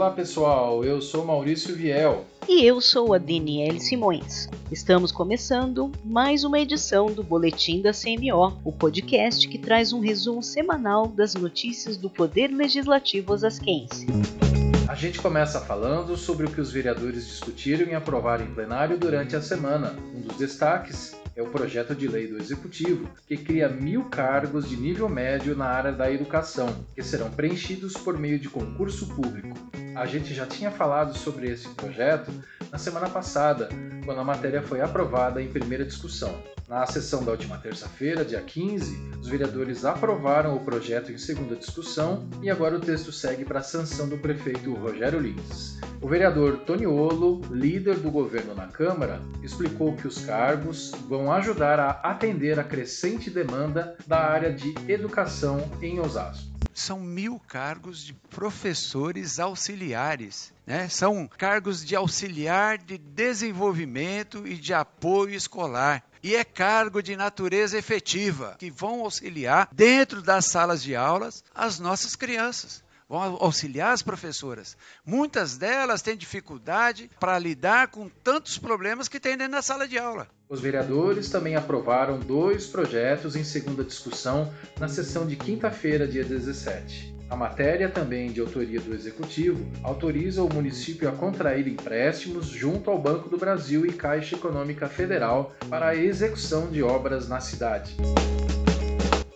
Olá pessoal, eu sou Maurício Viel. E eu sou a Daniele Simões. Estamos começando mais uma edição do Boletim da CMO, o podcast que traz um resumo semanal das notícias do Poder Legislativo osasquense. A gente começa falando sobre o que os vereadores discutiram e aprovaram em plenário durante a semana. Um dos destaques é o projeto de lei do Executivo, que cria mil cargos de nível médio na área da educação, que serão preenchidos por meio de concurso público. A gente já tinha falado sobre esse projeto na semana passada, quando a matéria foi aprovada em primeira discussão. Na sessão da última terça-feira, dia 15, os vereadores aprovaram o projeto em segunda discussão e agora o texto segue para a sanção do prefeito Rogério Lins. O vereador Toniolo, líder do governo na Câmara, explicou que os cargos vão ajudar a atender a crescente demanda da área de educação em Osasco são mil cargos de professores auxiliares. Né? São cargos de auxiliar de desenvolvimento e de apoio escolar. E é cargo de natureza efetiva, que vão auxiliar dentro das salas de aulas as nossas crianças vão auxiliar as professoras. Muitas delas têm dificuldade para lidar com tantos problemas que tem dentro da sala de aula. Os vereadores também aprovaram dois projetos em segunda discussão na sessão de quinta-feira, dia 17. A matéria, também de autoria do Executivo, autoriza o município a contrair empréstimos junto ao Banco do Brasil e Caixa Econômica Federal para a execução de obras na cidade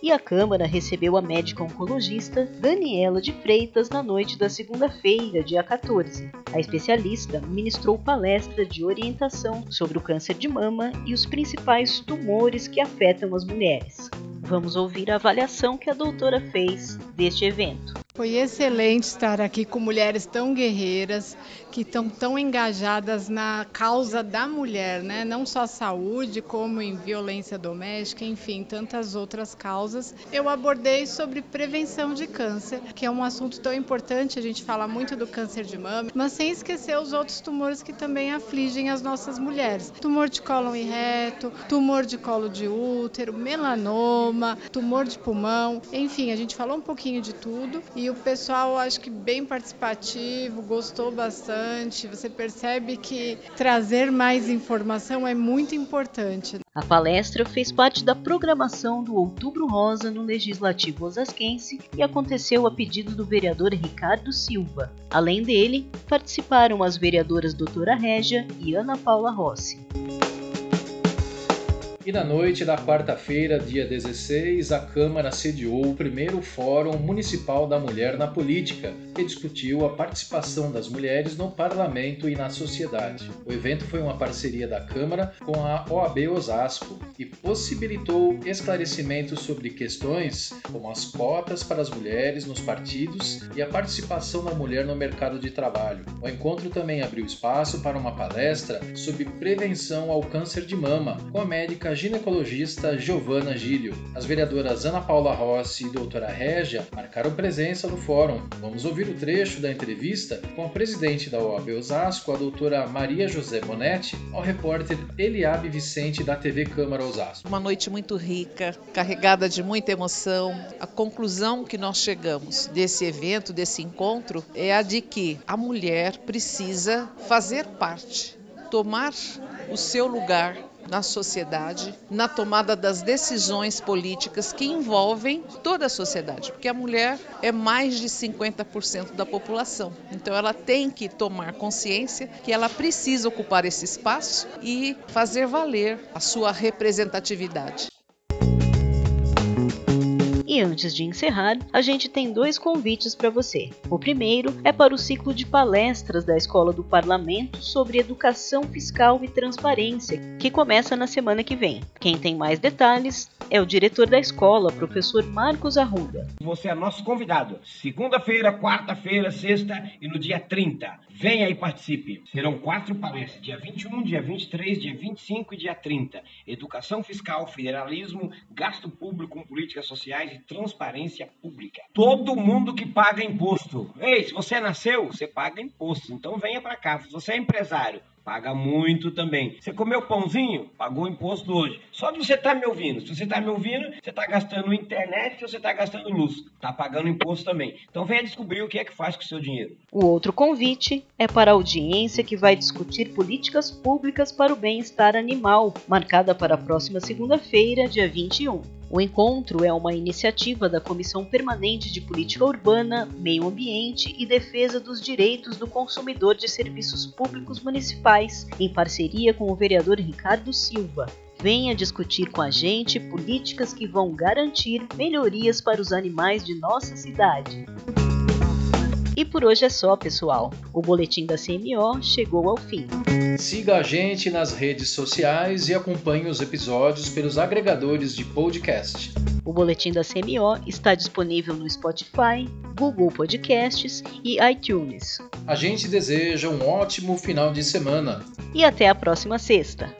e a Câmara recebeu a médica oncologista Daniela de Freitas na noite da segunda-feira, dia 14. A especialista ministrou palestra de orientação sobre o câncer de mama e os principais tumores que afetam as mulheres. Vamos ouvir a avaliação que a doutora fez deste evento. Foi excelente estar aqui com mulheres tão guerreiras, que estão tão engajadas na causa da mulher, né? não só saúde, como em violência doméstica, enfim, tantas outras causas. Eu abordei sobre prevenção de câncer, que é um assunto tão importante, a gente fala muito do câncer de mama, mas sem esquecer os outros tumores que também afligem as nossas mulheres. Tumor de cólon e reto, tumor de colo de útero, melanoma, tumor de pulmão, enfim, a gente falou um pouquinho de tudo e e o pessoal acho que bem participativo, gostou bastante. Você percebe que trazer mais informação é muito importante. A palestra fez parte da programação do Outubro Rosa no Legislativo Osasquense e aconteceu a pedido do vereador Ricardo Silva. Além dele, participaram as vereadoras Doutora Régia e Ana Paula Rossi. E na noite da quarta-feira, dia 16, a Câmara sediou o primeiro Fórum Municipal da Mulher na Política, que discutiu a participação das mulheres no parlamento e na sociedade. O evento foi uma parceria da Câmara com a OAB Osasco e possibilitou esclarecimentos sobre questões como as cotas para as mulheres nos partidos e a participação da mulher no mercado de trabalho. O encontro também abriu espaço para uma palestra sobre prevenção ao câncer de mama com a médica ginecologista Giovana Gílio. As vereadoras Ana Paula Rossi e doutora Régia marcaram presença no fórum. Vamos ouvir o trecho da entrevista com a presidente da OAB Osasco, a doutora Maria José Bonetti, ao repórter Eliabe Vicente da TV Câmara Osasco. Uma noite muito rica, carregada de muita emoção. A conclusão que nós chegamos desse evento, desse encontro, é a de que a mulher precisa fazer parte, tomar o seu lugar na sociedade, na tomada das decisões políticas que envolvem toda a sociedade, porque a mulher é mais de 50% da população. Então ela tem que tomar consciência que ela precisa ocupar esse espaço e fazer valer a sua representatividade. E antes de encerrar, a gente tem dois convites para você. O primeiro é para o ciclo de palestras da Escola do Parlamento sobre educação fiscal e transparência, que começa na semana que vem. Quem tem mais detalhes é o diretor da escola, professor Marcos Arruda. Você é nosso convidado. Segunda-feira, quarta-feira, sexta e no dia 30. Venha e participe. Serão quatro palestras: dia 21, dia 23, dia 25 e dia 30. Educação fiscal, federalismo, gasto público com políticas sociais e transparência pública. Todo mundo que paga imposto. Ei, se você nasceu, você paga imposto. Então venha para cá. Se você é empresário, paga muito também. Você comeu pãozinho? Pagou imposto hoje. Só de você estar tá me ouvindo. Se você está me ouvindo, você está gastando internet ou você está gastando luz. Está pagando imposto também. Então venha descobrir o que é que faz com o seu dinheiro. O outro convite é para a audiência que vai discutir políticas públicas para o bem-estar animal, marcada para a próxima segunda-feira, dia 21. O encontro é uma iniciativa da Comissão Permanente de Política Urbana, Meio Ambiente e Defesa dos Direitos do Consumidor de Serviços Públicos Municipais, em parceria com o vereador Ricardo Silva. Venha discutir com a gente políticas que vão garantir melhorias para os animais de nossa cidade. E por hoje é só, pessoal. O boletim da CMO chegou ao fim. Siga a gente nas redes sociais e acompanhe os episódios pelos agregadores de podcast. O boletim da CMO está disponível no Spotify, Google Podcasts e iTunes. A gente deseja um ótimo final de semana. E até a próxima sexta.